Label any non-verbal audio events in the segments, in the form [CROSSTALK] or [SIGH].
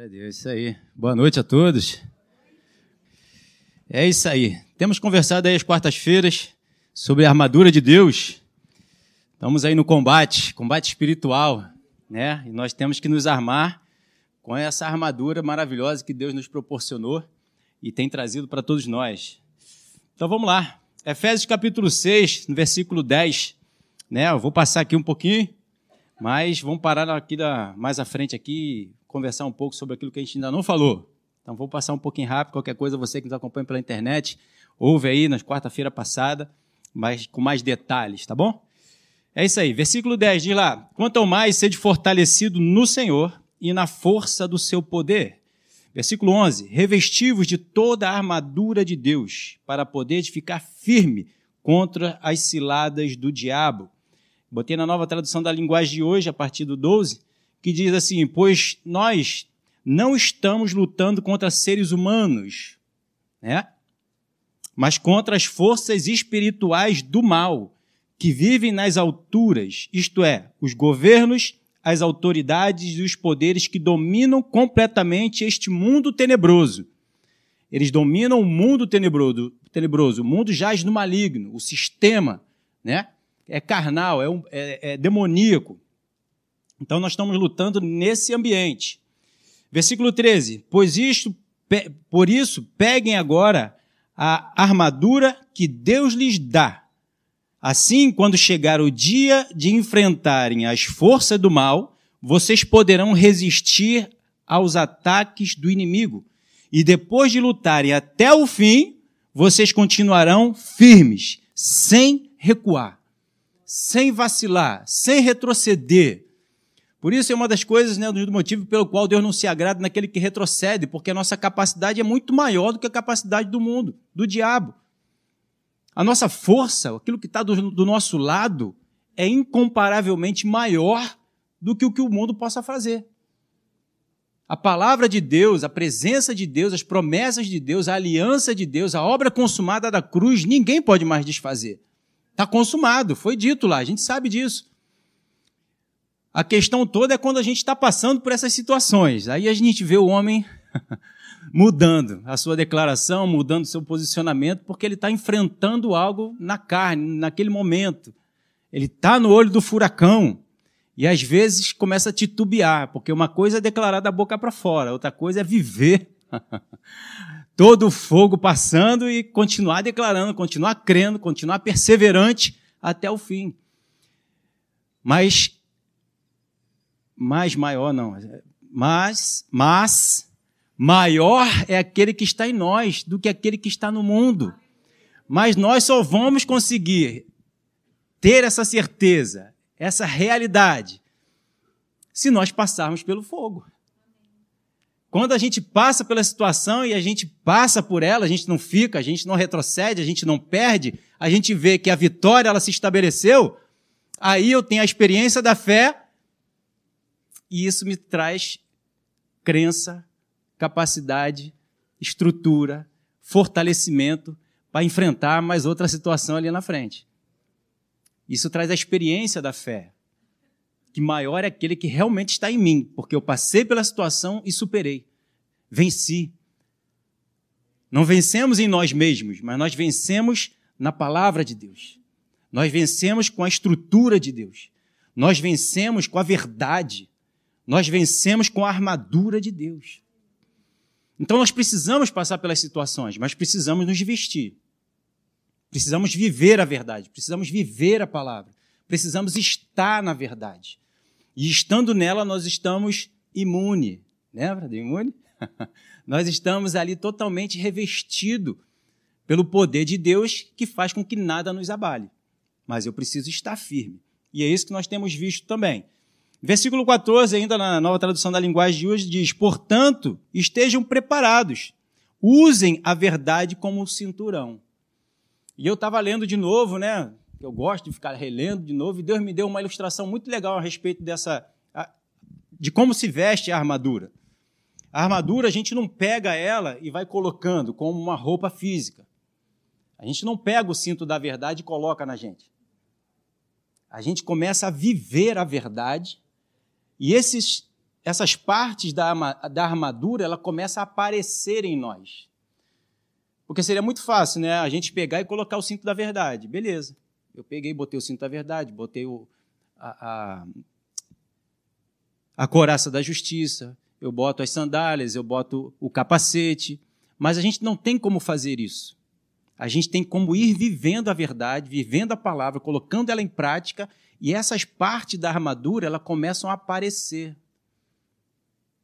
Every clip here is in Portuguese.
Glória a Deus, isso aí. Boa noite a todos. É isso aí. Temos conversado aí às quartas-feiras sobre a armadura de Deus. Estamos aí no combate, combate espiritual, né? E nós temos que nos armar com essa armadura maravilhosa que Deus nos proporcionou e tem trazido para todos nós. Então vamos lá. Efésios capítulo 6, no versículo 10, né? Eu vou passar aqui um pouquinho, mas vamos parar aqui da, mais à frente aqui conversar um pouco sobre aquilo que a gente ainda não falou. Então vou passar um pouquinho rápido, qualquer coisa você que nos acompanha pela internet, ouve aí na quarta-feira passada, mas com mais detalhes, tá bom? É isso aí. Versículo 10 diz lá: Quanto ao mais sede fortalecido no Senhor e na força do seu poder. Versículo 11: Revestivos de toda a armadura de Deus, para poder ficar firme contra as ciladas do diabo. Botei na nova tradução da linguagem de hoje, a partir do 12, que diz assim: Pois nós não estamos lutando contra seres humanos, né? mas contra as forças espirituais do mal que vivem nas alturas, isto é, os governos, as autoridades e os poderes que dominam completamente este mundo tenebroso. Eles dominam o mundo tenebroso, tenebroso. O mundo jaz no maligno, o sistema, né? É carnal, é, um, é, é demoníaco. Então nós estamos lutando nesse ambiente. Versículo 13: Pois isto, por isso, peguem agora a armadura que Deus lhes dá. Assim, quando chegar o dia de enfrentarem as forças do mal, vocês poderão resistir aos ataques do inimigo. E depois de lutarem até o fim, vocês continuarão firmes, sem recuar, sem vacilar, sem retroceder por isso é uma das coisas, né, do motivo pelo qual Deus não se agrada naquele que retrocede, porque a nossa capacidade é muito maior do que a capacidade do mundo, do diabo. A nossa força, aquilo que está do, do nosso lado, é incomparavelmente maior do que o que o mundo possa fazer. A palavra de Deus, a presença de Deus, as promessas de Deus, a aliança de Deus, a obra consumada da cruz, ninguém pode mais desfazer. Está consumado, foi dito lá, a gente sabe disso. A questão toda é quando a gente está passando por essas situações. Aí a gente vê o homem [LAUGHS] mudando a sua declaração, mudando seu posicionamento, porque ele está enfrentando algo na carne, naquele momento. Ele está no olho do furacão. E às vezes começa a titubear, porque uma coisa é declarar da boca para fora, outra coisa é viver [LAUGHS] todo o fogo passando e continuar declarando, continuar crendo, continuar perseverante até o fim. Mas mais maior não, mas, mas maior é aquele que está em nós do que aquele que está no mundo. Mas nós só vamos conseguir ter essa certeza, essa realidade, se nós passarmos pelo fogo. Quando a gente passa pela situação e a gente passa por ela, a gente não fica, a gente não retrocede, a gente não perde, a gente vê que a vitória ela se estabeleceu, aí eu tenho a experiência da fé e isso me traz crença, capacidade, estrutura, fortalecimento para enfrentar mais outra situação ali na frente. Isso traz a experiência da fé, que maior é aquele que realmente está em mim, porque eu passei pela situação e superei. Venci. Não vencemos em nós mesmos, mas nós vencemos na palavra de Deus. Nós vencemos com a estrutura de Deus. Nós vencemos com a verdade. Nós vencemos com a armadura de Deus. Então nós precisamos passar pelas situações, mas precisamos nos vestir. Precisamos viver a verdade, precisamos viver a palavra, precisamos estar na verdade. E estando nela, nós estamos imune. Lembra de imune? [LAUGHS] nós estamos ali totalmente revestido pelo poder de Deus que faz com que nada nos abale. Mas eu preciso estar firme. E é isso que nós temos visto também. Versículo 14, ainda na nova tradução da linguagem de hoje, diz: Portanto, estejam preparados, usem a verdade como cinturão. E eu estava lendo de novo, né? Eu gosto de ficar relendo de novo, e Deus me deu uma ilustração muito legal a respeito dessa. de como se veste a armadura. A armadura, a gente não pega ela e vai colocando como uma roupa física. A gente não pega o cinto da verdade e coloca na gente. A gente começa a viver a verdade e esses essas partes da, da armadura, ela começa a aparecer em nós. Porque seria muito fácil, né? A gente pegar e colocar o cinto da verdade. Beleza. Eu peguei, botei o cinto da verdade, botei o, a, a, a coraça da justiça, eu boto as sandálias, eu boto o capacete. Mas a gente não tem como fazer isso. A gente tem como ir vivendo a verdade, vivendo a palavra, colocando ela em prática, e essas partes da armadura, ela começam a aparecer.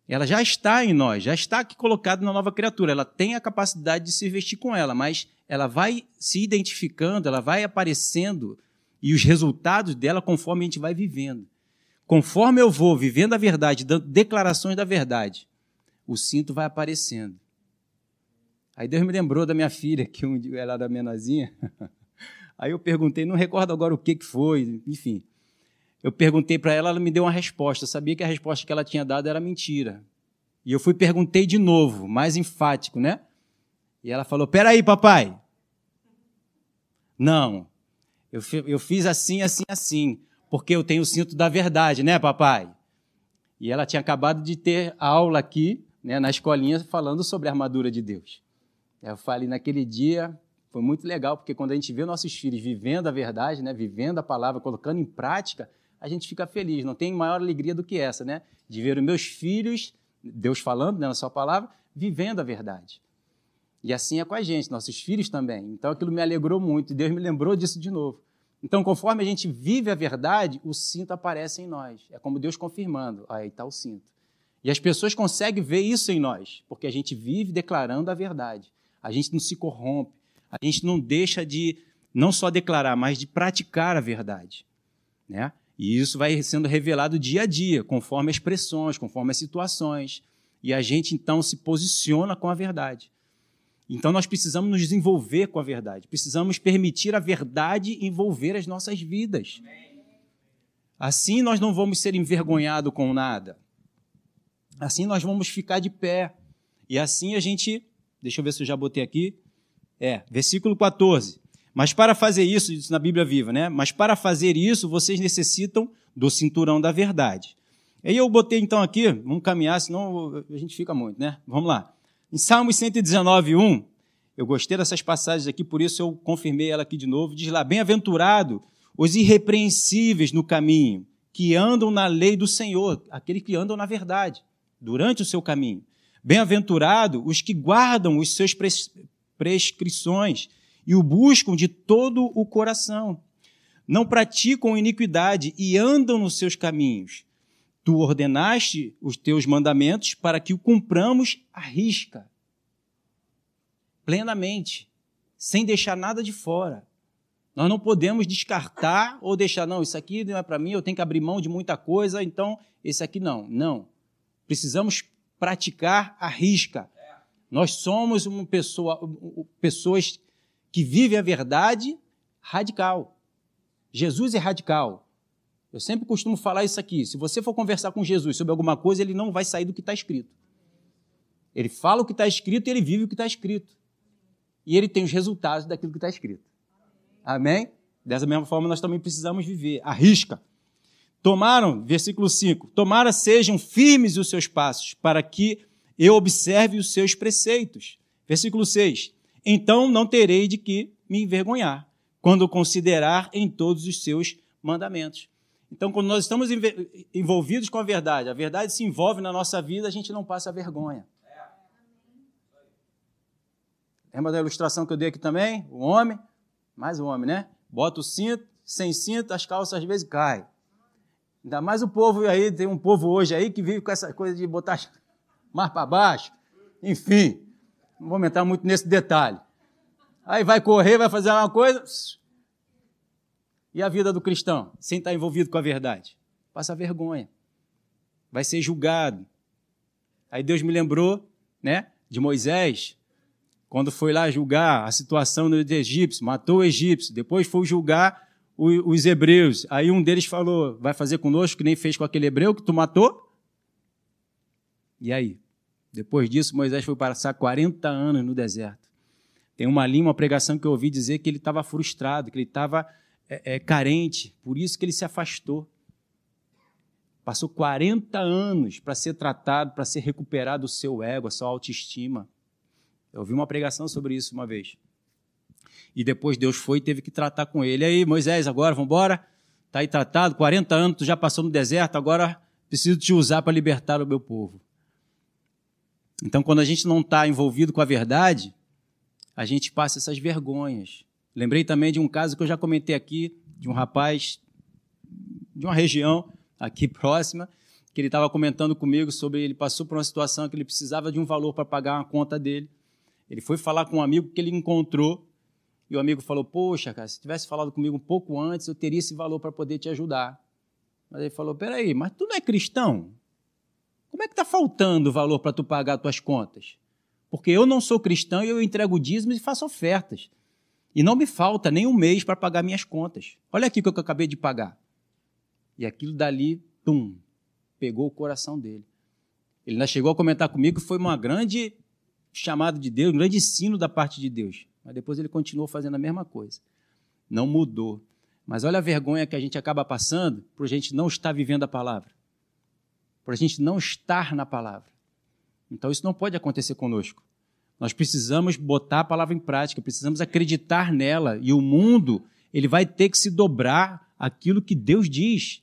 Ela já está em nós, já está aqui colocada na nova criatura. Ela tem a capacidade de se vestir com ela, mas ela vai se identificando, ela vai aparecendo e os resultados dela conforme a gente vai vivendo. Conforme eu vou vivendo a verdade, dando declarações da verdade, o cinto vai aparecendo. Aí Deus me lembrou da minha filha, que um dia ela era menorzinha. [LAUGHS] Aí eu perguntei, não recordo agora o que, que foi, enfim. Eu perguntei para ela, ela me deu uma resposta. Eu sabia que a resposta que ela tinha dado era mentira. E eu fui perguntei de novo, mais enfático, né? E ela falou: Peraí, papai. Não, eu, eu fiz assim, assim, assim porque eu tenho o cinto da verdade, né, papai? E ela tinha acabado de ter aula aqui, né, na escolinha, falando sobre a armadura de Deus. Eu falei naquele dia, foi muito legal, porque quando a gente vê nossos filhos vivendo a verdade, né, vivendo a palavra, colocando em prática, a gente fica feliz. Não tem maior alegria do que essa, né? De ver os meus filhos, Deus falando né, na sua palavra, vivendo a verdade. E assim é com a gente, nossos filhos também. Então aquilo me alegrou muito, e Deus me lembrou disso de novo. Então, conforme a gente vive a verdade, o cinto aparece em nós. É como Deus confirmando. Aí está o cinto. E as pessoas conseguem ver isso em nós, porque a gente vive declarando a verdade. A gente não se corrompe. A gente não deixa de não só declarar, mas de praticar a verdade. Né? E isso vai sendo revelado dia a dia, conforme as pressões, conforme as situações. E a gente então se posiciona com a verdade. Então nós precisamos nos desenvolver com a verdade, precisamos permitir a verdade envolver as nossas vidas. Assim nós não vamos ser envergonhados com nada. Assim nós vamos ficar de pé. E assim a gente, deixa eu ver se eu já botei aqui. É, versículo 14. Mas para fazer isso, isso na Bíblia Viva, né? Mas para fazer isso, vocês necessitam do cinturão da verdade. Aí eu botei então aqui, vamos caminhar, senão a gente fica muito, né? Vamos lá. Em Salmos 119, 1, eu gostei dessas passagens aqui, por isso eu confirmei ela aqui de novo. Diz lá: Bem-aventurado os irrepreensíveis no caminho, que andam na lei do Senhor, aqueles que andam na verdade, durante o seu caminho. Bem-aventurado os que guardam os seus prescrições e o buscam de todo o coração. Não praticam iniquidade e andam nos seus caminhos. Tu ordenaste os teus mandamentos para que o cumpramos à risca, plenamente, sem deixar nada de fora. Nós não podemos descartar ou deixar, não, isso aqui não é para mim, eu tenho que abrir mão de muita coisa, então esse aqui não. Não. Precisamos praticar à risca. Nós somos uma pessoa, pessoas que vivem a verdade radical. Jesus é radical. Eu sempre costumo falar isso aqui. Se você for conversar com Jesus sobre alguma coisa, ele não vai sair do que está escrito. Ele fala o que está escrito e ele vive o que está escrito. E ele tem os resultados daquilo que está escrito. Amém? Dessa mesma forma, nós também precisamos viver. Arrisca. Tomaram, versículo 5: Tomara sejam firmes os seus passos, para que eu observe os seus preceitos. Versículo 6: Então não terei de que me envergonhar, quando considerar em todos os seus mandamentos. Então, quando nós estamos envolvidos com a verdade, a verdade se envolve na nossa vida, a gente não passa vergonha. Lembra da ilustração que eu dei aqui também? O homem, mais o homem, né? Bota o cinto, sem cinto, as calças às vezes caem. Ainda mais o povo aí, tem um povo hoje aí que vive com essa coisa de botar mais para baixo. Enfim, não vou entrar muito nesse detalhe. Aí vai correr, vai fazer uma coisa, e a vida do cristão, sem estar envolvido com a verdade? Passa vergonha. Vai ser julgado. Aí Deus me lembrou, né, de Moisés, quando foi lá julgar a situação dos egípcios, matou o egípcio, depois foi julgar os hebreus. Aí um deles falou: Vai fazer conosco que nem fez com aquele hebreu que tu matou? E aí? Depois disso, Moisés foi passar 40 anos no deserto. Tem uma linha, uma pregação que eu ouvi dizer que ele estava frustrado, que ele estava é, é, carente, por isso que ele se afastou. Passou 40 anos para ser tratado, para ser recuperado o seu ego, a sua autoestima. Eu ouvi uma pregação sobre isso uma vez. E depois Deus foi e teve que tratar com ele. Aí, Moisés, agora, vamos embora? Está aí tratado, 40 anos, tu já passou no deserto, agora preciso te usar para libertar o meu povo. Então, quando a gente não está envolvido com a verdade, a gente passa essas vergonhas. Lembrei também de um caso que eu já comentei aqui, de um rapaz de uma região aqui [LAUGHS] próxima, que ele estava comentando comigo sobre ele passou por uma situação que ele precisava de um valor para pagar uma conta dele. Ele foi falar com um amigo que ele encontrou e o amigo falou: Poxa, cara, se tivesse falado comigo um pouco antes, eu teria esse valor para poder te ajudar. Mas ele falou: Peraí, mas tu não é cristão? Como é que está faltando valor para tu pagar as tuas contas? Porque eu não sou cristão e eu entrego dízimos e faço ofertas. E não me falta nem um mês para pagar minhas contas. Olha aqui o que eu acabei de pagar. E aquilo dali, tum, pegou o coração dele. Ele ainda chegou a comentar comigo que foi uma grande chamada de Deus, um grande ensino da parte de Deus. Mas depois ele continuou fazendo a mesma coisa. Não mudou. Mas olha a vergonha que a gente acaba passando por a gente não estar vivendo a palavra. Por a gente não estar na palavra. Então isso não pode acontecer conosco. Nós precisamos botar a palavra em prática, precisamos acreditar nela e o mundo, ele vai ter que se dobrar aquilo que Deus diz.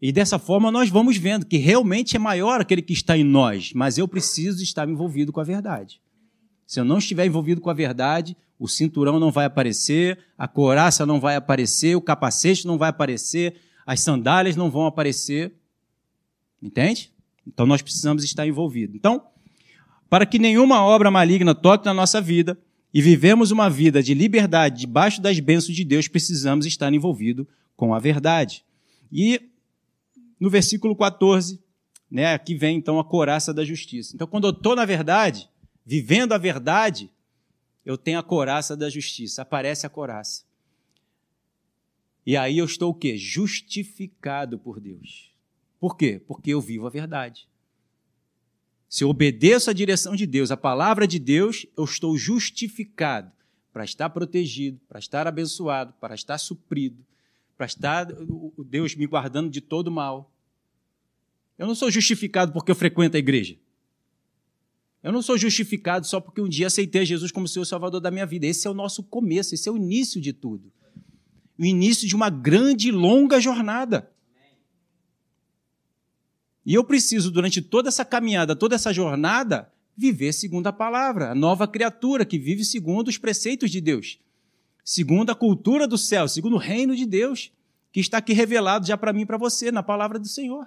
E dessa forma nós vamos vendo que realmente é maior aquele que está em nós, mas eu preciso estar envolvido com a verdade. Se eu não estiver envolvido com a verdade, o cinturão não vai aparecer, a couraça não vai aparecer, o capacete não vai aparecer, as sandálias não vão aparecer. Entende? Então nós precisamos estar envolvidos. Então, para que nenhuma obra maligna toque na nossa vida e vivemos uma vida de liberdade debaixo das bênçãos de Deus, precisamos estar envolvidos com a verdade. E no versículo 14, né, aqui vem então a coraça da justiça. Então, quando eu estou na verdade, vivendo a verdade, eu tenho a coraça da justiça, aparece a coraça. E aí eu estou o quê? Justificado por Deus. Por quê? Porque eu vivo a verdade. Se eu obedeço à direção de Deus, à palavra de Deus, eu estou justificado para estar protegido, para estar abençoado, para estar suprido, para estar Deus me guardando de todo mal. Eu não sou justificado porque eu frequento a igreja. Eu não sou justificado só porque um dia aceitei Jesus como Senhor Salvador da minha vida. Esse é o nosso começo, esse é o início de tudo. O início de uma grande e longa jornada. E eu preciso, durante toda essa caminhada, toda essa jornada, viver segundo a palavra, a nova criatura que vive segundo os preceitos de Deus segundo a cultura do céu, segundo o reino de Deus, que está aqui revelado já para mim e para você, na palavra do Senhor,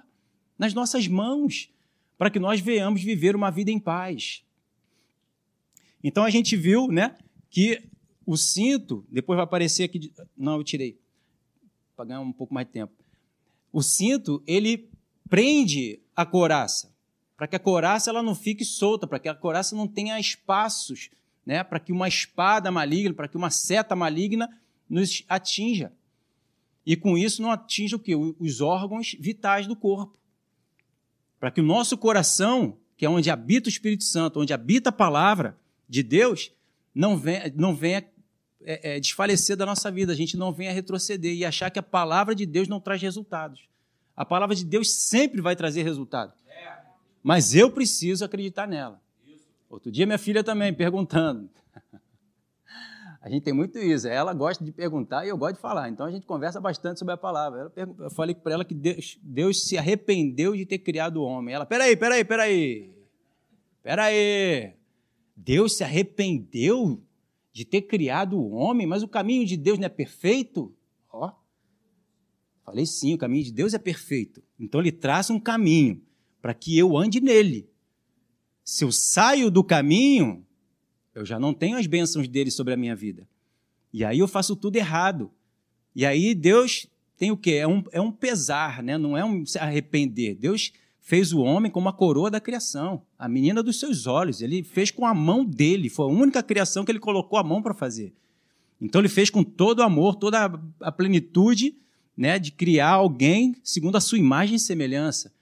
nas nossas mãos, para que nós venhamos viver uma vida em paz. Então a gente viu, né, que o cinto, depois vai aparecer aqui, não, eu tirei, para ganhar um pouco mais de tempo. O cinto, ele prende a coraça, para que a coraça ela não fique solta, para que a coraça não tenha espaços né, para que uma espada maligna, para que uma seta maligna nos atinja. E com isso não atinja o quê? Os órgãos vitais do corpo. Para que o nosso coração, que é onde habita o Espírito Santo, onde habita a palavra de Deus, não venha, não venha é, é, desfalecer da nossa vida, a gente não venha retroceder e achar que a palavra de Deus não traz resultados. A palavra de Deus sempre vai trazer resultado. Mas eu preciso acreditar nela. Outro dia minha filha também perguntando. [LAUGHS] A gente tem muito isso. Ela gosta de perguntar e eu gosto de falar. Então a gente conversa bastante sobre a palavra. Eu falei para ela que Deus, Deus, se arrependeu de ter criado o homem. Ela, peraí, peraí, peraí. Peraí. Deus se arrependeu de ter criado o homem, mas o caminho de Deus não é perfeito? Falei sim, o caminho de Deus é perfeito. Então ele traça um caminho para que eu ande nele. Se eu saio do caminho, eu já não tenho as bênçãos dele sobre a minha vida. E aí eu faço tudo errado. E aí Deus tem o quê? É um, é um pesar, né? não é um se arrepender. Deus fez o homem como a coroa da criação, a menina dos seus olhos. Ele fez com a mão dele, foi a única criação que ele colocou a mão para fazer. Então ele fez com todo o amor, toda a plenitude né, de criar alguém segundo a sua imagem e semelhança.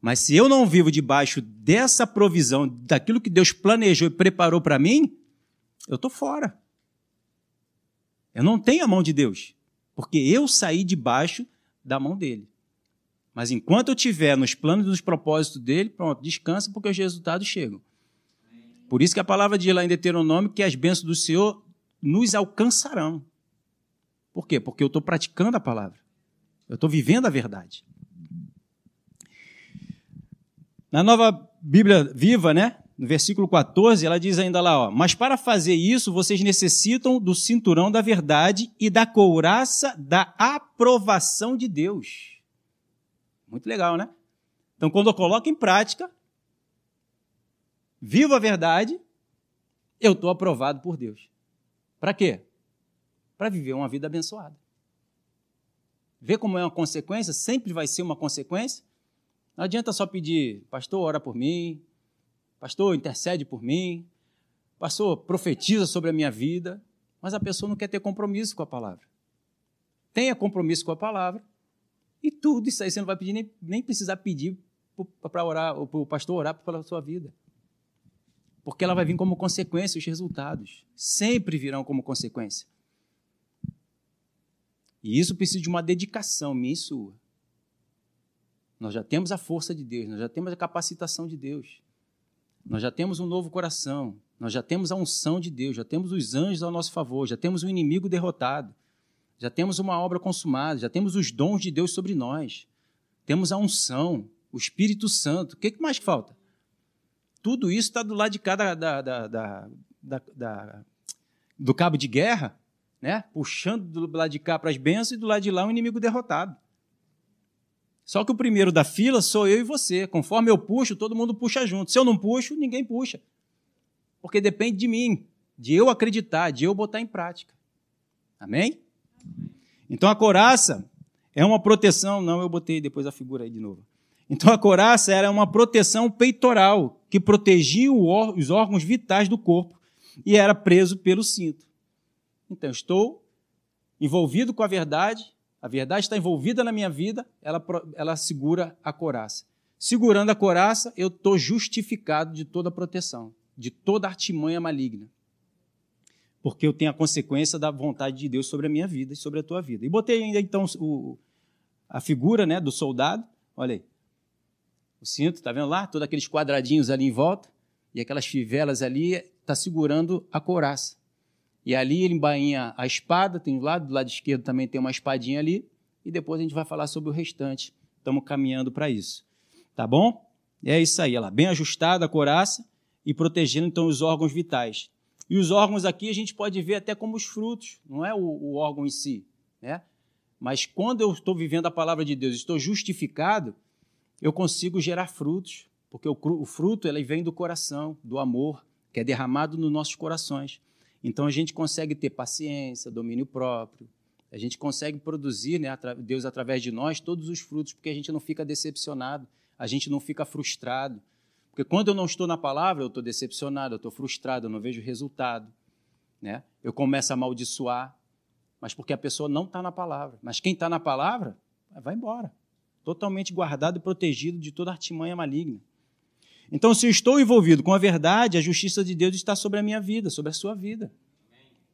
Mas se eu não vivo debaixo dessa provisão, daquilo que Deus planejou e preparou para mim, eu estou fora. Eu não tenho a mão de Deus, porque eu saí debaixo da mão dele. Mas enquanto eu estiver nos planos e nos propósitos dele, pronto, descansa porque os resultados chegam. Por isso que a palavra diz lá em Deuteronômio que as bênçãos do Senhor nos alcançarão. Por quê? Porque eu estou praticando a palavra. Eu estou vivendo a verdade. Na nova Bíblia viva, né? No versículo 14, ela diz ainda lá, ó, mas para fazer isso, vocês necessitam do cinturão da verdade e da couraça da aprovação de Deus. Muito legal, né? Então, quando eu coloco em prática, vivo a verdade, eu estou aprovado por Deus. Para quê? Para viver uma vida abençoada. Vê como é uma consequência? Sempre vai ser uma consequência. Não adianta só pedir, pastor, ora por mim, pastor, intercede por mim, pastor, profetiza sobre a minha vida, mas a pessoa não quer ter compromisso com a palavra. Tenha compromisso com a palavra e tudo isso aí você não vai pedir, nem, nem precisar pedir para orar, para o pastor orar pela sua vida. Porque ela vai vir como consequência, os resultados sempre virão como consequência. E isso precisa de uma dedicação minha e sua. Nós já temos a força de Deus, nós já temos a capacitação de Deus. Nós já temos um novo coração, nós já temos a unção de Deus, já temos os anjos ao nosso favor, já temos o inimigo derrotado, já temos uma obra consumada, já temos os dons de Deus sobre nós, temos a unção, o Espírito Santo. O que mais falta? Tudo isso está do lado de cada da, da, da, da, do cabo de guerra, né? puxando do lado de cá para as bênçãos e do lado de lá um inimigo derrotado. Só que o primeiro da fila sou eu e você. Conforme eu puxo, todo mundo puxa junto. Se eu não puxo, ninguém puxa. Porque depende de mim, de eu acreditar, de eu botar em prática. Amém? Então a coraça é uma proteção. Não, eu botei depois a figura aí de novo. Então a coraça era uma proteção peitoral que protegia os órgãos vitais do corpo e era preso pelo cinto. Então estou envolvido com a verdade, a verdade está envolvida na minha vida, ela, ela segura a coraça. Segurando a coraça, eu estou justificado de toda proteção, de toda artimanha maligna. Porque eu tenho a consequência da vontade de Deus sobre a minha vida e sobre a tua vida. E botei ainda então o, a figura né, do soldado, olha aí. O cinto, está vendo lá? Todos aqueles quadradinhos ali em volta, e aquelas fivelas ali, está segurando a coraça. E ali ele embainha a espada, tem um lado, do lado esquerdo também tem uma espadinha ali, e depois a gente vai falar sobre o restante. Estamos caminhando para isso. Tá bom? É isso aí, ela bem ajustada a coraça e protegendo então os órgãos vitais. E os órgãos aqui a gente pode ver até como os frutos, não é o, o órgão em si, né? Mas quando eu estou vivendo a palavra de Deus, estou justificado, eu consigo gerar frutos, porque o, o fruto ele vem do coração, do amor, que é derramado nos nossos corações. Então a gente consegue ter paciência, domínio próprio, a gente consegue produzir, né, Deus através de nós, todos os frutos, porque a gente não fica decepcionado, a gente não fica frustrado. Porque quando eu não estou na palavra, eu estou decepcionado, eu estou frustrado, eu não vejo resultado. Né? Eu começo a amaldiçoar, mas porque a pessoa não está na palavra. Mas quem está na palavra, vai embora. Totalmente guardado e protegido de toda artimanha maligna. Então, se eu estou envolvido com a verdade, a justiça de Deus está sobre a minha vida, sobre a sua vida.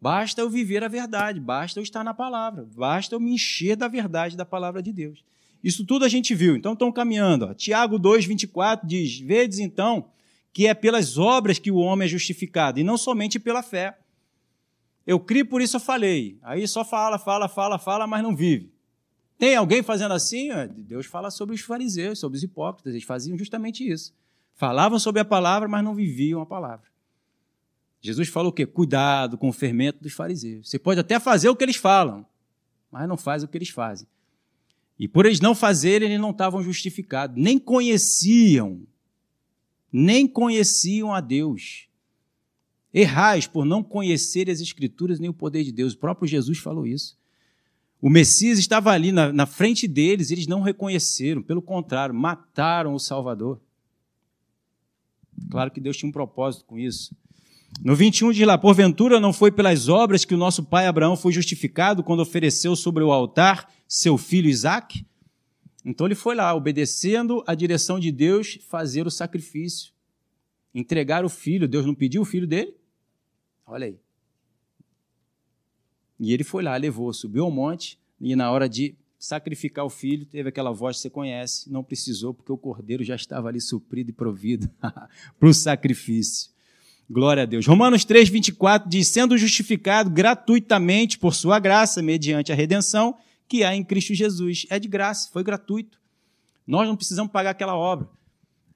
Basta eu viver a verdade, basta eu estar na palavra, basta eu me encher da verdade da palavra de Deus. Isso tudo a gente viu. Então, estão caminhando. Ó. Tiago 2, 24 diz: Vedes então que é pelas obras que o homem é justificado, e não somente pela fé. Eu criei, por isso eu falei. Aí só fala, fala, fala, fala, mas não vive. Tem alguém fazendo assim? Deus fala sobre os fariseus, sobre os hipócritas. Eles faziam justamente isso. Falavam sobre a palavra, mas não viviam a palavra. Jesus falou o quê? Cuidado com o fermento dos fariseus. Você pode até fazer o que eles falam, mas não faz o que eles fazem. E por eles não fazerem, eles não estavam justificados, nem conheciam, nem conheciam a Deus. Errais por não conhecer as Escrituras nem o poder de Deus. O próprio Jesus falou isso. O Messias estava ali na, na frente deles, eles não reconheceram, pelo contrário, mataram o Salvador. Claro que Deus tinha um propósito com isso. No 21 diz lá: Porventura não foi pelas obras que o nosso pai Abraão foi justificado quando ofereceu sobre o altar seu filho Isaque? Então ele foi lá, obedecendo a direção de Deus, fazer o sacrifício, entregar o filho. Deus não pediu o filho dele? Olha aí. E ele foi lá, levou, subiu ao monte, e na hora de sacrificar o filho, teve aquela voz que você conhece, não precisou, porque o cordeiro já estava ali suprido e provido [LAUGHS] para o sacrifício. Glória a Deus. Romanos 3, 24 diz: sendo justificado gratuitamente por sua graça, mediante a redenção que há em Cristo Jesus. É de graça, foi gratuito. Nós não precisamos pagar aquela obra.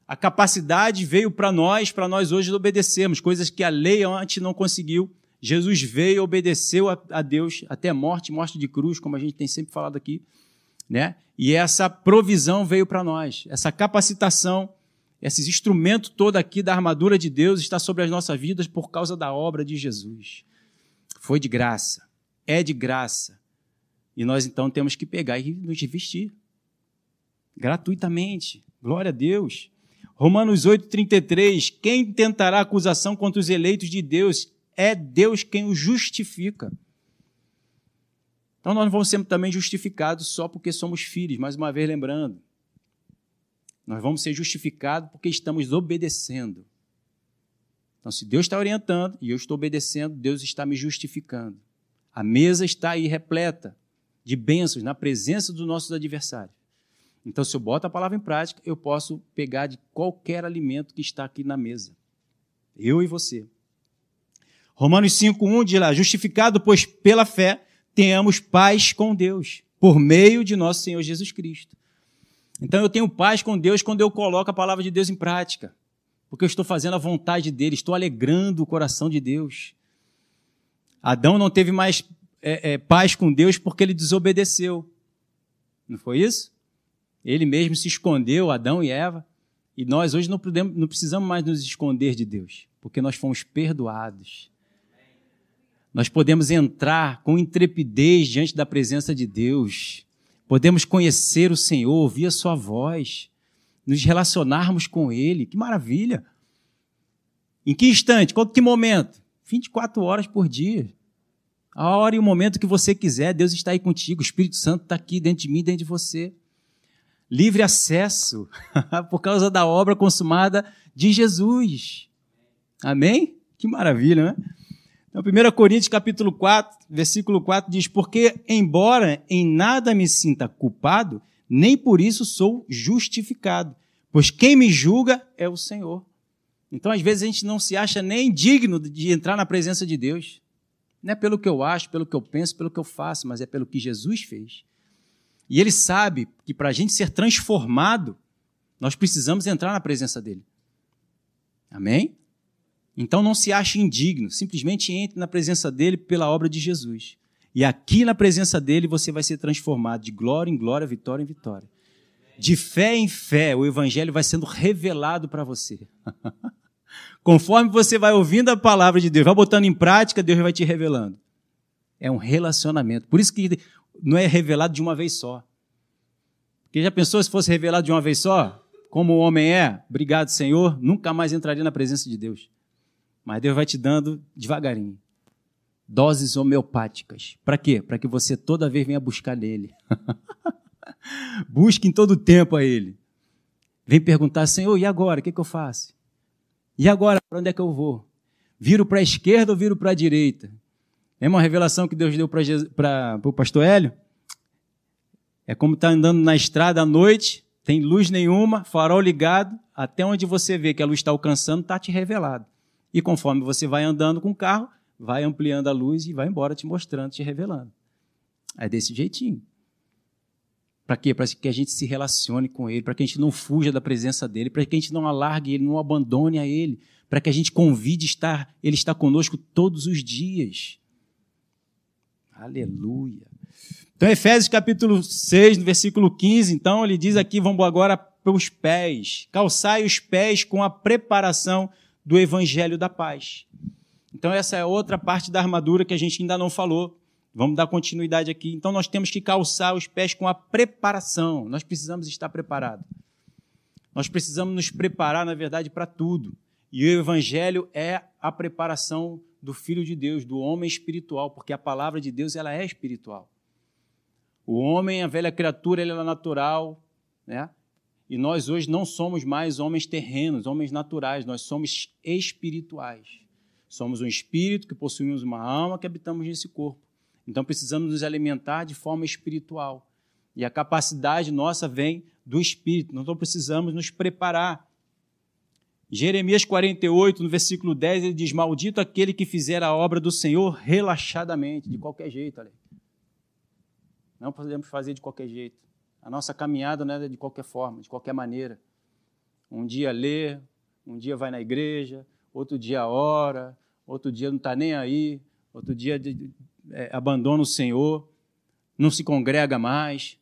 A capacidade veio para nós, para nós hoje obedecermos, coisas que a lei antes não conseguiu. Jesus veio, obedeceu a, a Deus até morte, morte de cruz, como a gente tem sempre falado aqui, né? E essa provisão veio para nós, essa capacitação, esse instrumento todo aqui da armadura de Deus está sobre as nossas vidas por causa da obra de Jesus. Foi de graça, é de graça. E nós então temos que pegar e nos vestir gratuitamente. Glória a Deus. Romanos 8:33, quem tentará acusação contra os eleitos de Deus? É Deus quem os justifica. Então nós não vamos ser também justificados só porque somos filhos, mais uma vez lembrando. Nós vamos ser justificados porque estamos obedecendo. Então, se Deus está orientando e eu estou obedecendo, Deus está me justificando. A mesa está aí repleta de bênçãos na presença dos nossos adversários. Então, se eu boto a palavra em prática, eu posso pegar de qualquer alimento que está aqui na mesa. Eu e você. Romanos 5,1 diz lá: justificado, pois pela fé, tenhamos paz com Deus, por meio de nosso Senhor Jesus Cristo. Então eu tenho paz com Deus quando eu coloco a palavra de Deus em prática, porque eu estou fazendo a vontade dele, estou alegrando o coração de Deus. Adão não teve mais é, é, paz com Deus porque ele desobedeceu. Não foi isso? Ele mesmo se escondeu, Adão e Eva. E nós hoje não, podemos, não precisamos mais nos esconder de Deus, porque nós fomos perdoados. Nós podemos entrar com intrepidez diante da presença de Deus. Podemos conhecer o Senhor, ouvir a Sua voz, nos relacionarmos com Ele. Que maravilha! Em que instante? Qual que momento? 24 horas por dia. A hora e o momento que você quiser, Deus está aí contigo. O Espírito Santo está aqui dentro de mim, dentro de você livre acesso [LAUGHS] por causa da obra consumada de Jesus. Amém? Que maravilha, né? Então, 1 Coríntios capítulo 4, versículo 4 diz: Porque, embora em nada me sinta culpado, nem por isso sou justificado, pois quem me julga é o Senhor. Então, às vezes, a gente não se acha nem digno de entrar na presença de Deus. Não é pelo que eu acho, pelo que eu penso, pelo que eu faço, mas é pelo que Jesus fez. E ele sabe que para a gente ser transformado, nós precisamos entrar na presença dele. Amém? Então não se ache indigno, simplesmente entre na presença dele pela obra de Jesus. E aqui na presença dele você vai ser transformado de glória em glória, vitória em vitória. De fé em fé, o evangelho vai sendo revelado para você. [LAUGHS] Conforme você vai ouvindo a palavra de Deus, vai botando em prática, Deus vai te revelando. É um relacionamento. Por isso que não é revelado de uma vez só. Porque já pensou se fosse revelado de uma vez só? Como o homem é, obrigado, Senhor, nunca mais entraria na presença de Deus. Mas Deus vai te dando devagarinho. Doses homeopáticas. Para quê? Para que você toda vez venha buscar nele. [LAUGHS] Busque em todo tempo a ele. Vem perguntar, Senhor, e agora? O que, que eu faço? E agora, para onde é que eu vou? Viro para a esquerda ou viro para a direita? É uma revelação que Deus deu para o pastor Hélio. É como estar tá andando na estrada à noite, tem luz nenhuma, farol ligado, até onde você vê que a luz está alcançando, está te revelado. E conforme você vai andando com o carro, vai ampliando a luz e vai embora te mostrando, te revelando. É desse jeitinho. Para quê? Para que a gente se relacione com Ele, para que a gente não fuja da presença dEle, para que a gente não alargue Ele, não abandone a Ele, para que a gente convide estar, Ele está conosco todos os dias. Aleluia. Então, Efésios capítulo 6, no versículo 15, então, ele diz aqui, vamos agora para os pés. Calçai os pés com a preparação do evangelho da paz. Então, essa é outra parte da armadura que a gente ainda não falou. Vamos dar continuidade aqui. Então, nós temos que calçar os pés com a preparação. Nós precisamos estar preparados. Nós precisamos nos preparar, na verdade, para tudo. E o evangelho é a preparação do filho de Deus, do homem espiritual, porque a palavra de Deus ela é espiritual. O homem, a velha criatura, ele é natural, né? E nós hoje não somos mais homens terrenos, homens naturais, nós somos espirituais. Somos um espírito que possuímos uma alma que habitamos nesse corpo. Então precisamos nos alimentar de forma espiritual. E a capacidade nossa vem do Espírito. Não precisamos nos preparar. Jeremias 48, no versículo 10, ele diz: Maldito aquele que fizer a obra do Senhor relaxadamente, de qualquer jeito. Olha. Não podemos fazer de qualquer jeito. A nossa caminhada não é de qualquer forma, de qualquer maneira. Um dia lê, um dia vai na igreja, outro dia ora, outro dia não está nem aí, outro dia é, abandona o Senhor, não se congrega mais,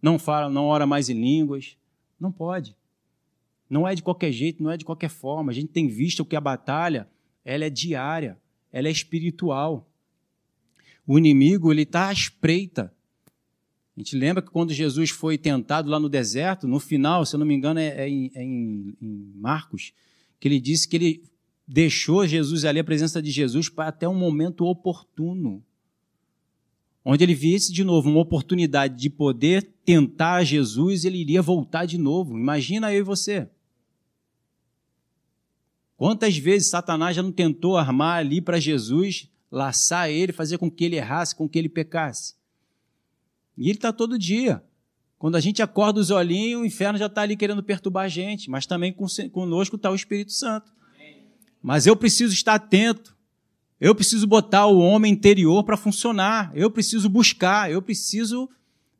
não fala, não ora mais em línguas. Não pode. Não é de qualquer jeito, não é de qualquer forma. A gente tem visto que a batalha ela é diária, ela é espiritual. O inimigo ele está à espreita. A gente lembra que quando Jesus foi tentado lá no deserto, no final, se eu não me engano, é, é, em, é em, em Marcos, que ele disse que ele deixou Jesus ali, a presença de Jesus, para até um momento oportuno. Onde ele visse de novo uma oportunidade de poder tentar Jesus, ele iria voltar de novo. Imagina eu e você. Quantas vezes Satanás já não tentou armar ali para Jesus, laçar ele, fazer com que ele errasse, com que ele pecasse? E ele está todo dia. Quando a gente acorda os olhinhos, o inferno já está ali querendo perturbar a gente, mas também conosco está o Espírito Santo. Mas eu preciso estar atento. Eu preciso botar o homem interior para funcionar. Eu preciso buscar. Eu preciso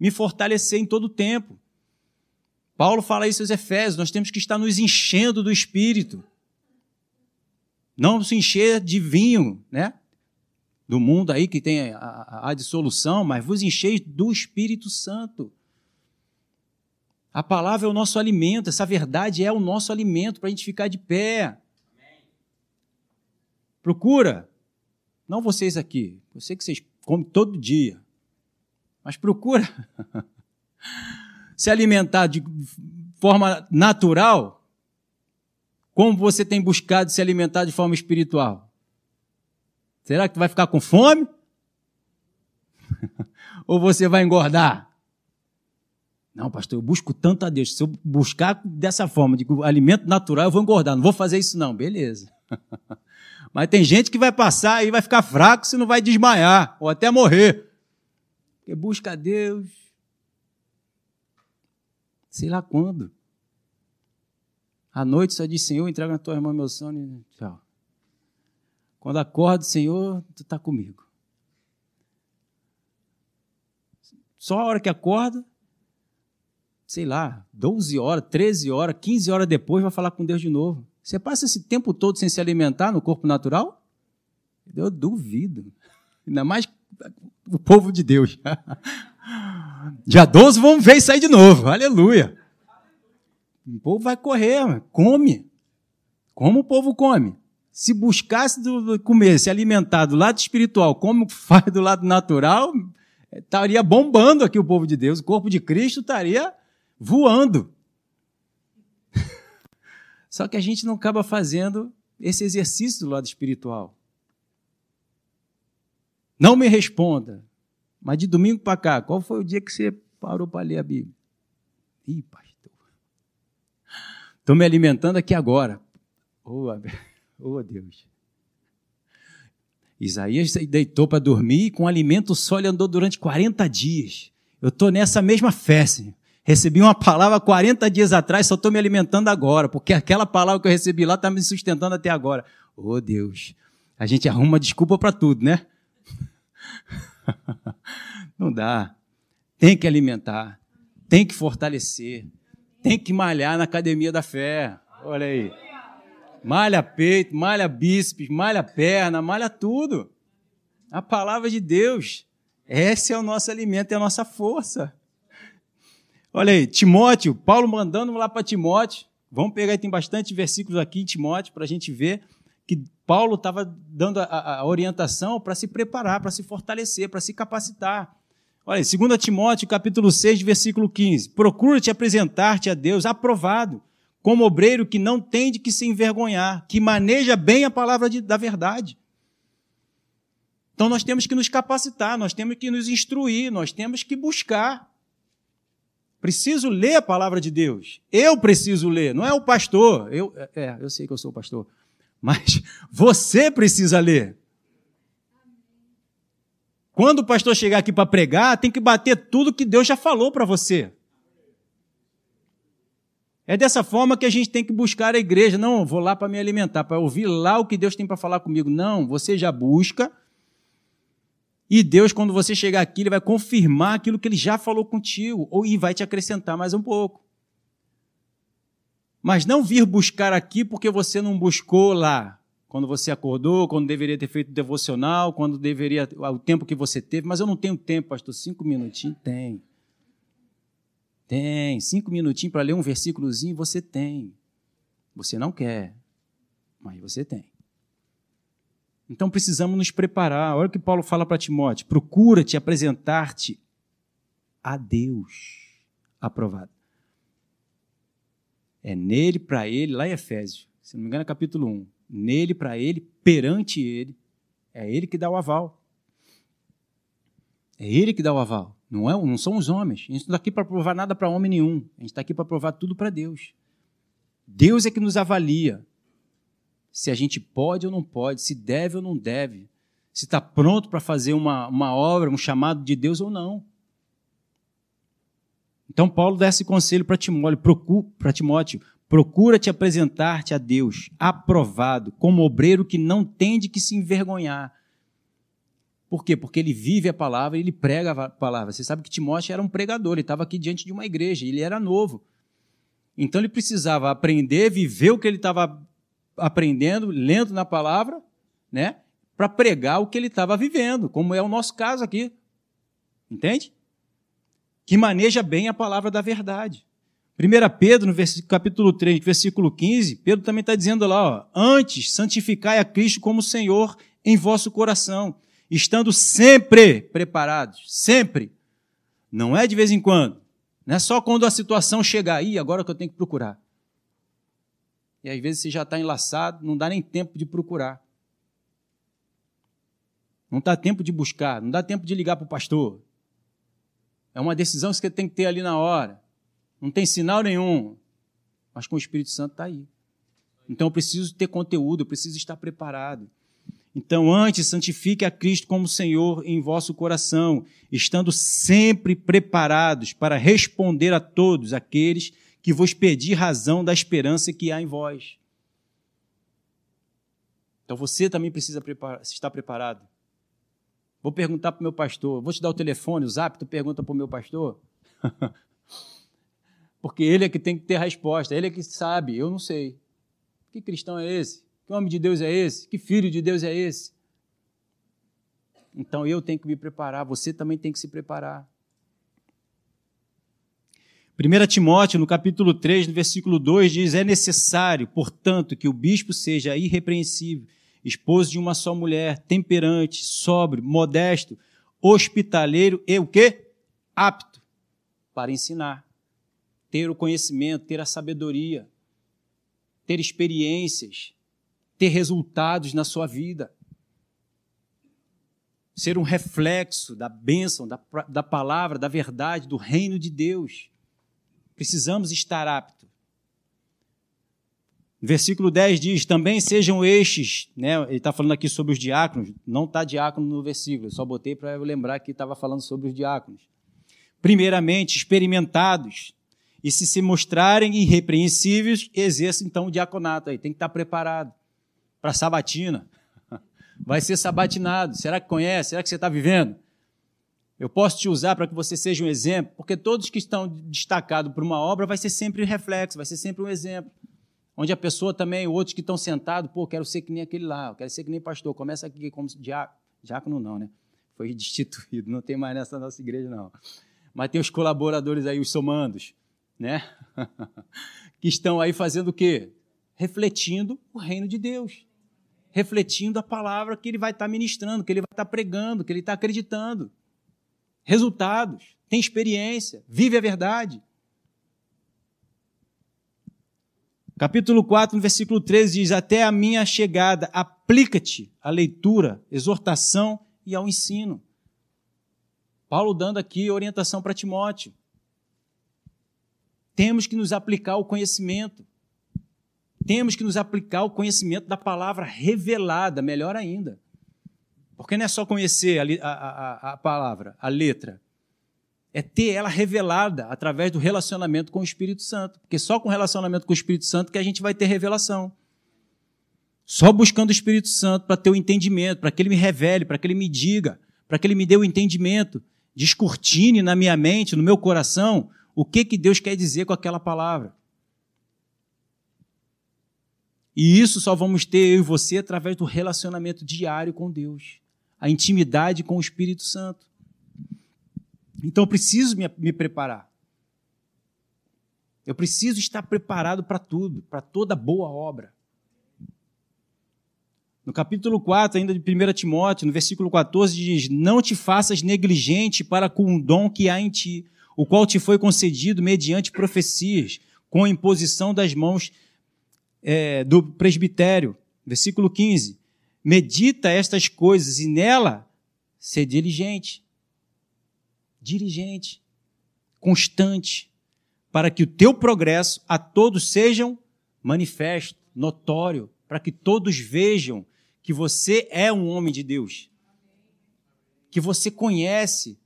me fortalecer em todo o tempo. Paulo fala isso aos Efésios. Nós temos que estar nos enchendo do Espírito. Não se encher de vinho, né? Do mundo aí que tem a, a, a dissolução, mas vos encheis do Espírito Santo. A palavra é o nosso alimento, essa verdade é o nosso alimento para a gente ficar de pé. Procura, não vocês aqui, eu sei que vocês comem todo dia, mas procura [LAUGHS] se alimentar de forma natural como você tem buscado se alimentar de forma espiritual? Será que tu vai ficar com fome? [LAUGHS] Ou você vai engordar? Não, pastor, eu busco tanto a Deus. Se eu buscar dessa forma, de alimento natural, eu vou engordar. Não vou fazer isso, não. Beleza. [LAUGHS] Mas tem gente que vai passar e vai ficar fraco se não vai desmaiar, ou até morrer. Porque busca a Deus. Sei lá quando. À noite só diz, Senhor, entrega na tua irmã meu sono e tchau. Quando acordo, Senhor, tu está comigo. Só a hora que acorda, sei lá, 12 horas, 13 horas, 15 horas depois, vai falar com Deus de novo. Você passa esse tempo todo sem se alimentar no corpo natural? Eu duvido. Ainda mais o povo de Deus. [LAUGHS] Dia 12 vamos ver isso aí de novo. Aleluia. O povo vai correr, come. Como o povo come? Se buscasse do, comer, se alimentar do lado espiritual, como [LAUGHS] faz do lado natural, estaria bombando aqui o povo de Deus. O corpo de Cristo estaria voando. [LAUGHS] Só que a gente não acaba fazendo esse exercício do lado espiritual. Não me responda, mas de domingo para cá, qual foi o dia que você parou para ler a Bíblia? Ih, pai. Estou me alimentando aqui agora. Oh, oh Deus. Isaías deitou para dormir e com alimento só ele andou durante 40 dias. Eu estou nessa mesma fé, Senhor. Recebi uma palavra 40 dias atrás, só estou me alimentando agora, porque aquela palavra que eu recebi lá está me sustentando até agora. Oh Deus, a gente arruma desculpa para tudo, né? [LAUGHS] Não dá. Tem que alimentar, tem que fortalecer, tem que malhar na academia da fé. Olha aí. Malha peito, malha bíceps, malha perna, malha tudo. A palavra de Deus. Esse é o nosso alimento, é a nossa força. Olha aí, Timóteo, Paulo mandando lá para Timóteo. Vamos pegar, tem bastante versículos aqui em Timóteo para a gente ver que Paulo estava dando a, a orientação para se preparar, para se fortalecer, para se capacitar. Olha, 2 Timóteo, capítulo 6, versículo 15. Procura te apresentar-te a Deus aprovado, como obreiro que não tem de que se envergonhar, que maneja bem a palavra de, da verdade. Então nós temos que nos capacitar, nós temos que nos instruir, nós temos que buscar. Preciso ler a palavra de Deus. Eu preciso ler, não é o pastor. Eu, é, eu sei que eu sou pastor. Mas [LAUGHS] você precisa ler. Quando o pastor chegar aqui para pregar, tem que bater tudo que Deus já falou para você. É dessa forma que a gente tem que buscar a igreja. Não, vou lá para me alimentar, para ouvir lá o que Deus tem para falar comigo. Não, você já busca. E Deus, quando você chegar aqui, Ele vai confirmar aquilo que Ele já falou contigo, ou e vai te acrescentar mais um pouco. Mas não vir buscar aqui porque você não buscou lá. Quando você acordou, quando deveria ter feito devocional, quando deveria. o tempo que você teve. Mas eu não tenho tempo, pastor. Cinco minutinhos? Tem. Tem. Cinco minutinhos para ler um versículozinho, você tem. Você não quer, mas você tem. Então precisamos nos preparar. Olha o que Paulo fala para Timóteo: procura te apresentar-te a Deus aprovado. É nele, para ele, lá em Efésios, se não me engano, é capítulo 1. Nele, para ele, perante ele, é ele que dá o aval. É ele que dá o aval. Não, é, não são os homens. A gente não está aqui para provar nada para homem nenhum. A gente está aqui para provar tudo para Deus. Deus é que nos avalia se a gente pode ou não pode, se deve ou não deve, se está pronto para fazer uma, uma obra, um chamado de Deus ou não. Então, Paulo dá esse conselho para Timóteo, procura, Timóteo, procura te apresentar-te a Deus, aprovado, como obreiro que não tem de que se envergonhar, por quê? Porque ele vive a palavra ele prega a palavra. Você sabe que Timóteo era um pregador, ele estava aqui diante de uma igreja, ele era novo. Então ele precisava aprender, viver o que ele estava aprendendo, lendo na palavra, né? Para pregar o que ele estava vivendo, como é o nosso caso aqui. Entende? Que maneja bem a palavra da verdade. 1 Pedro, no capítulo 3, versículo 15, Pedro também está dizendo lá, ó, antes santificai a Cristo como Senhor em vosso coração estando sempre preparados, sempre. Não é de vez em quando. Não é só quando a situação chegar aí, agora que eu tenho que procurar. E às vezes você já está enlaçado, não dá nem tempo de procurar. Não dá tempo de buscar, não dá tempo de ligar para o pastor. É uma decisão que você tem que ter ali na hora. Não tem sinal nenhum. Mas com o Espírito Santo está aí. Então eu preciso ter conteúdo, eu preciso estar preparado. Então, antes, santifique a Cristo como Senhor em vosso coração, estando sempre preparados para responder a todos aqueles que vos pedir razão da esperança que há em vós. Então, você também precisa estar preparado. Vou perguntar para o meu pastor, vou te dar o telefone, o zap, tu pergunta para o meu pastor? [LAUGHS] Porque ele é que tem que ter a resposta, ele é que sabe, eu não sei. Que cristão é esse? Que homem de Deus é esse? Que filho de Deus é esse? Então eu tenho que me preparar, você também tem que se preparar. 1 Timóteo, no capítulo 3, no versículo 2, diz: É necessário, portanto, que o bispo seja irrepreensível, esposo de uma só mulher, temperante, sóbrio, modesto, hospitaleiro e o quê? Apto para ensinar, ter o conhecimento, ter a sabedoria, ter experiências, ter resultados na sua vida. Ser um reflexo da bênção, da, da palavra, da verdade, do reino de Deus. Precisamos estar aptos. Versículo 10 diz: Também sejam estes, né? ele está falando aqui sobre os diáconos, não está diácono no versículo, só botei para eu lembrar que estava falando sobre os diáconos. Primeiramente, experimentados, e se se mostrarem irrepreensíveis, exerça então o diaconato aí, tem que estar preparado para sabatina. [LAUGHS] Vai ser sabatinado. Será que conhece? Será que você está vivendo? Eu posso te usar para que você seja um exemplo, porque todos que estão destacados por uma obra vai ser sempre reflexo, vai ser sempre um exemplo. Onde a pessoa também, outros que estão sentados, pô, quero ser que nem aquele lá, quero ser que nem pastor. Começa aqui como diácono, diácono não, né? Foi [LAUGHS] destituído, não tem mais nessa nossa igreja, não. Mas tem os colaboradores aí, os somandos, né? [LAUGHS] que estão aí fazendo o quê? Refletindo o reino de Deus refletindo a palavra que ele vai estar ministrando, que ele vai estar pregando, que ele está acreditando. Resultados, tem experiência, vive a verdade. Capítulo 4, no versículo 13 diz: Até a minha chegada, aplica-te à leitura, exortação e ao ensino. Paulo dando aqui orientação para Timóteo. Temos que nos aplicar ao conhecimento. Temos que nos aplicar o conhecimento da palavra revelada, melhor ainda. Porque não é só conhecer a, a, a, palavra, a letra. É ter ela revelada através do relacionamento com o Espírito Santo. Porque só com relacionamento com o Espírito Santo que a gente vai ter revelação. Só buscando o Espírito Santo para ter o entendimento, para que ele me revele, para que ele me diga, para que ele me dê o entendimento, descortine na minha mente, no meu coração, o que, que Deus quer dizer com aquela palavra. E isso só vamos ter eu e você através do relacionamento diário com Deus, a intimidade com o Espírito Santo. Então eu preciso me, me preparar. Eu preciso estar preparado para tudo, para toda boa obra. No capítulo 4, ainda de 1 Timóteo, no versículo 14, diz: Não te faças negligente para com o dom que há em ti, o qual te foi concedido mediante profecias, com a imposição das mãos é, do presbitério. Versículo 15. Medita estas coisas e nela ser diligente. Diligente. Constante. Para que o teu progresso a todos sejam manifesto, notório, para que todos vejam que você é um homem de Deus. Que você conhece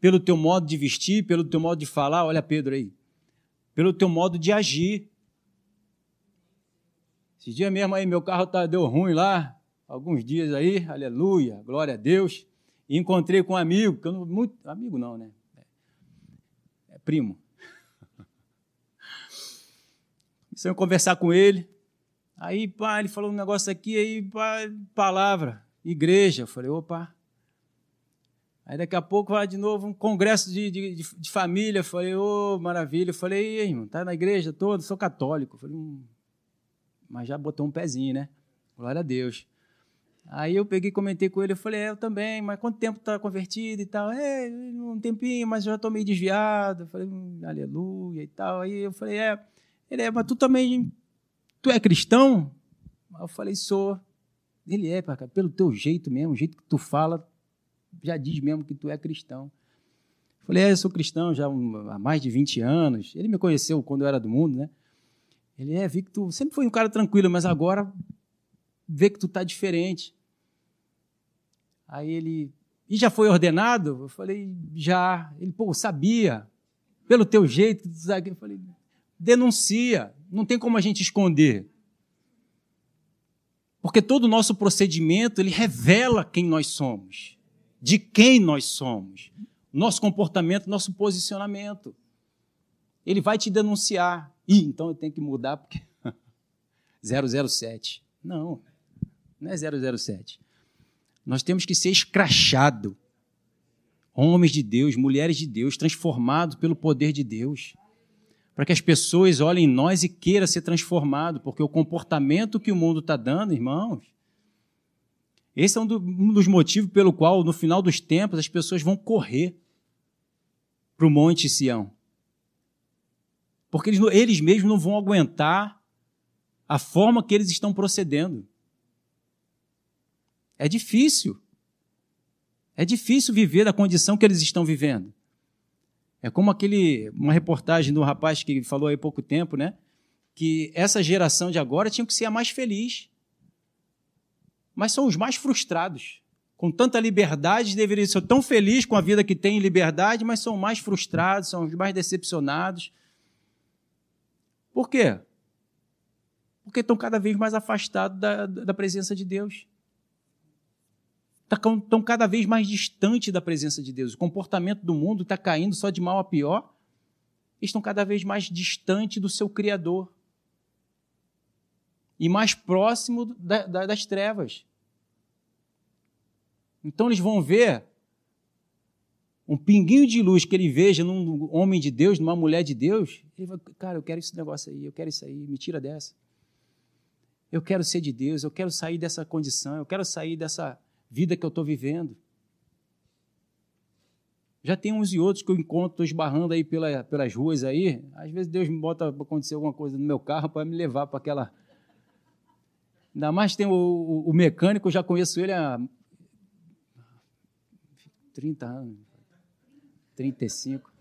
pelo teu modo de vestir, pelo teu modo de falar, olha Pedro aí, pelo teu modo de agir. Esse dia mesmo aí meu carro tá, deu ruim lá, alguns dias aí, aleluia, glória a Deus. E encontrei com um amigo, que eu não, muito, amigo não, né? É, é primo. [LAUGHS] Comecei a conversar com ele. Aí, pá, ele falou um negócio aqui, aí, pá, palavra, igreja. Eu falei, opa. Aí daqui a pouco vai de novo um congresso de, de, de família. Eu falei, ô, oh, maravilha. Eu falei, irmão, tá na igreja toda, sou católico. Eu falei, hum, mas já botou um pezinho, né? Glória a Deus. Aí eu peguei comentei com ele, eu falei, é, eu também, mas quanto tempo está convertido e tal? É, um tempinho, mas já estou meio desviado. Eu falei, hum, aleluia e tal. Aí eu falei, é, ele é, mas tu também, tu é cristão? Eu falei, sou. Ele é, cara, pelo teu jeito mesmo, o jeito que tu fala, já diz mesmo que tu é cristão. Eu falei, é, eu sou cristão já há mais de 20 anos. Ele me conheceu quando eu era do mundo, né? Ele é, vi que tu sempre foi um cara tranquilo, mas agora vê que tu tá diferente. Aí ele, e já foi ordenado? Eu falei, já. Ele, pô, sabia. Pelo teu jeito, eu falei, denuncia. Não tem como a gente esconder. Porque todo o nosso procedimento, ele revela quem nós somos, de quem nós somos, nosso comportamento, nosso posicionamento. Ele vai te denunciar. Ih, então eu tenho que mudar porque [LAUGHS] 007. Não, não é 007. Nós temos que ser escrachado. Homens de Deus, mulheres de Deus, transformados pelo poder de Deus. Para que as pessoas olhem em nós e queiram ser transformado, porque o comportamento que o mundo está dando, irmãos, esse é um, um, dos motivos pelo qual, no final dos tempos, as pessoas vão correr para o Monte Sião. Porque eles, eles mesmos não vão aguentar a forma que eles estão procedendo. É difícil. É difícil viver da condição que eles estão vivendo. É como aquele uma reportagem do rapaz que falou há pouco tempo, né? Que essa geração de agora tinha que ser a mais feliz. Mas são os mais frustrados. Com tanta liberdade, deveriam ser tão felizes com a vida que têm liberdade, mas são mais frustrados, são os mais decepcionados, por quê? Porque estão cada vez mais afastados da, da presença de Deus. Estão cada vez mais distantes da presença de Deus. O comportamento do mundo está caindo só de mal a pior. Estão cada vez mais distantes do seu Criador. E mais próximo da, da, das trevas. Então eles vão ver um pinguinho de luz que ele veja num homem de Deus, numa mulher de Deus, ele vai, cara, eu quero esse negócio aí, eu quero isso aí, me tira dessa. Eu quero ser de Deus, eu quero sair dessa condição, eu quero sair dessa vida que eu estou vivendo. Já tem uns e outros que eu encontro, estou esbarrando aí pela, pelas ruas aí. Às vezes Deus me bota para acontecer alguma coisa no meu carro para me levar para aquela. Ainda mais tem o, o, o mecânico, eu já conheço ele há 30 anos. 35.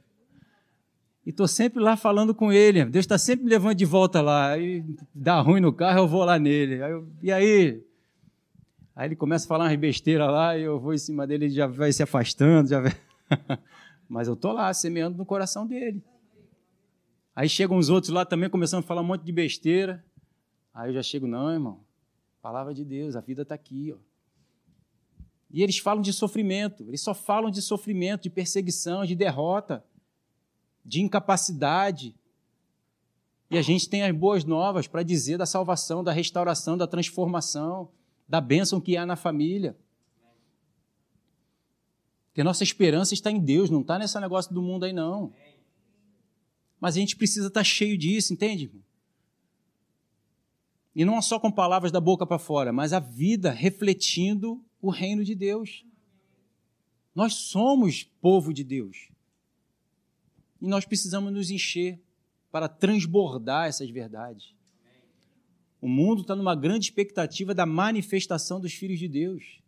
E estou sempre lá falando com ele. Deus está sempre me levando de volta lá. Aí dá ruim no carro, eu vou lá nele. Aí eu, e aí? Aí ele começa a falar umas besteiras lá e eu vou em cima dele, ele já vai se afastando, já vai... [LAUGHS] Mas eu tô lá, semeando no coração dele. Aí chegam os outros lá também, começando a falar um monte de besteira. Aí eu já chego, não, irmão, palavra de Deus, a vida está aqui. Ó. E eles falam de sofrimento, eles só falam de sofrimento, de perseguição, de derrota, de incapacidade. E a gente tem as boas novas para dizer da salvação, da restauração, da transformação, da bênção que há na família. Porque nossa esperança está em Deus, não está nesse negócio do mundo aí, não. Mas a gente precisa estar cheio disso, entende? E não só com palavras da boca para fora, mas a vida refletindo o reino de Deus. Nós somos povo de Deus. E nós precisamos nos encher para transbordar essas verdades. O mundo está numa grande expectativa da manifestação dos filhos de Deus.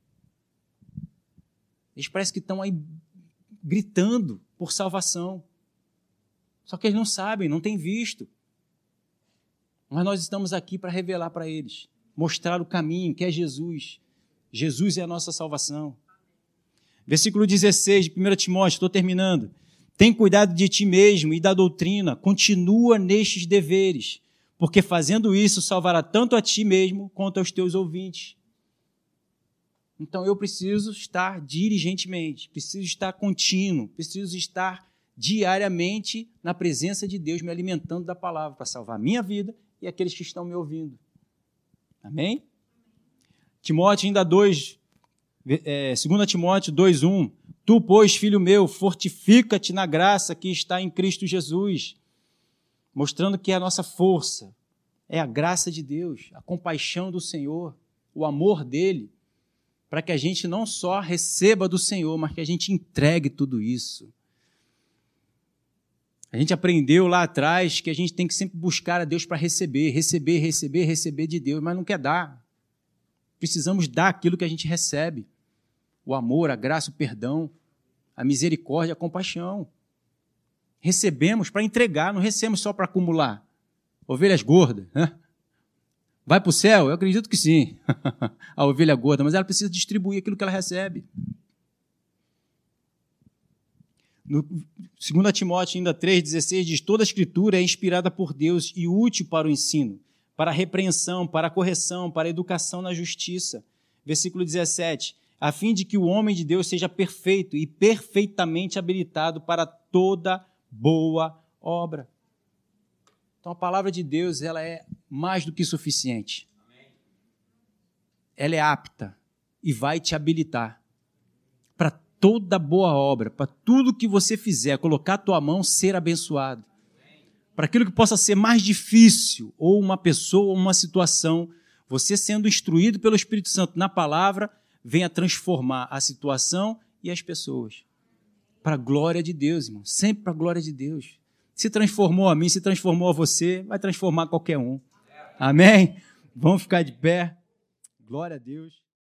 Eles parecem que estão aí gritando por salvação. Só que eles não sabem, não têm visto. Mas nós estamos aqui para revelar para eles, mostrar o caminho, que é Jesus. Jesus é a nossa salvação. Versículo 16 de 1 Timóteo, estou terminando. Tem cuidado de ti mesmo e da doutrina, continua nestes deveres, porque fazendo isso salvará tanto a ti mesmo quanto aos teus ouvintes. Então eu preciso estar diligentemente, preciso estar contínuo, preciso estar diariamente na presença de Deus, me alimentando da palavra para salvar a minha vida e aqueles que estão me ouvindo. Amém? Timóteo ainda 2, é, 2 Timóteo 2,1. Tu, pois, filho meu, fortifica-te na graça que está em Cristo Jesus, mostrando que a nossa força é a graça de Deus, a compaixão do Senhor, o amor dele, para que a gente não só receba do Senhor, mas que a gente entregue tudo isso a gente aprendeu lá atrás que a gente tem que sempre buscar a Deus para receber, receber, receber, receber de Deus, mas não quer dar. Precisamos dar aquilo que a gente recebe: o amor, a graça, o perdão, a misericórdia, a compaixão. Recebemos para entregar, não recebemos só para acumular. Ovelhas gordas, né? Vai para o céu? Eu acredito que sim, [LAUGHS] a ovelha gorda, mas ela precisa distribuir aquilo que ela recebe. No 2 Timóteo ainda 3,16 diz: toda a escritura é inspirada por Deus e útil para o ensino, para a repreensão, para a correção, para a educação na justiça. Versículo 17: a fim de que o homem de Deus seja perfeito e perfeitamente habilitado para toda boa obra. Então a palavra de Deus ela é mais do que suficiente. Ela é apta e vai te habilitar toda boa obra, para tudo que você fizer, colocar a tua mão, ser abençoado. Para aquilo que possa ser mais difícil, ou uma pessoa, ou uma situação, você sendo instruído pelo Espírito Santo na palavra, venha transformar a situação e as pessoas. Para a glória de Deus, irmão. Sempre para a glória de Deus. Se transformou a mim, se transformou a você, vai transformar qualquer um. Amém? Vamos ficar de pé. Glória a Deus.